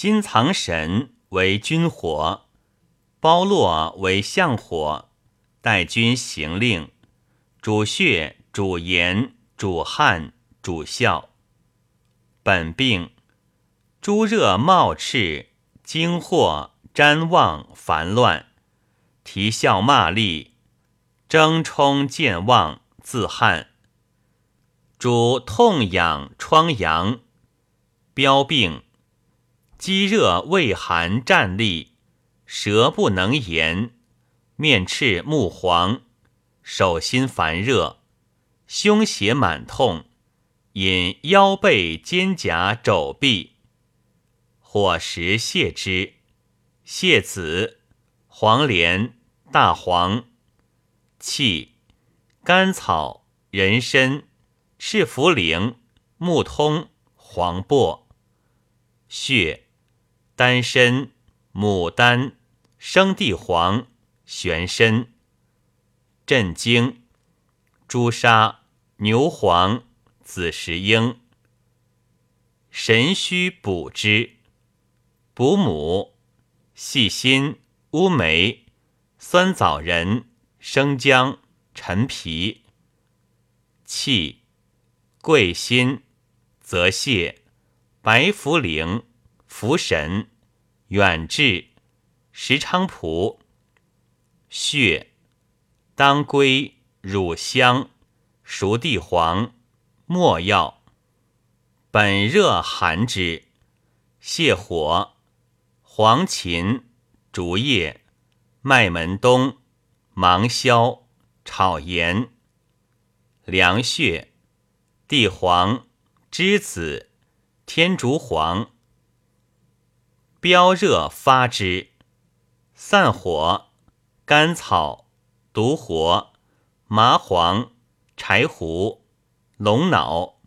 心藏神为君火，包络为相火，待君行令，主血、主言、主汗、主笑。本病诸热冒赤，惊惑瞻望烦乱，啼笑骂厉，争冲健忘自汗。主痛痒疮疡，标病积热畏寒战栗，舌不能言，面赤目黄，手心烦热，胸胁满痛，引腰背肩胛肘臂。火石泻之，泻子、黄连、大黄、气、甘草、人参。赤茯苓、木通、黄柏、血、丹参、牡丹、生地黄、玄参、镇惊、朱砂、牛黄、紫石英。神虚补之：补母、细辛、乌梅、酸枣仁、生姜、陈皮。气。桂心、泽泻、白茯苓、茯神、远志、石菖蒲、血、当归、乳香、熟地黄、没药。本热寒之，泻火。黄芩、竹叶、麦门冬、芒硝炒盐，凉血。地黄、栀子、天竺黄，标热发之，散火。甘草、独活、麻黄、柴胡、龙脑。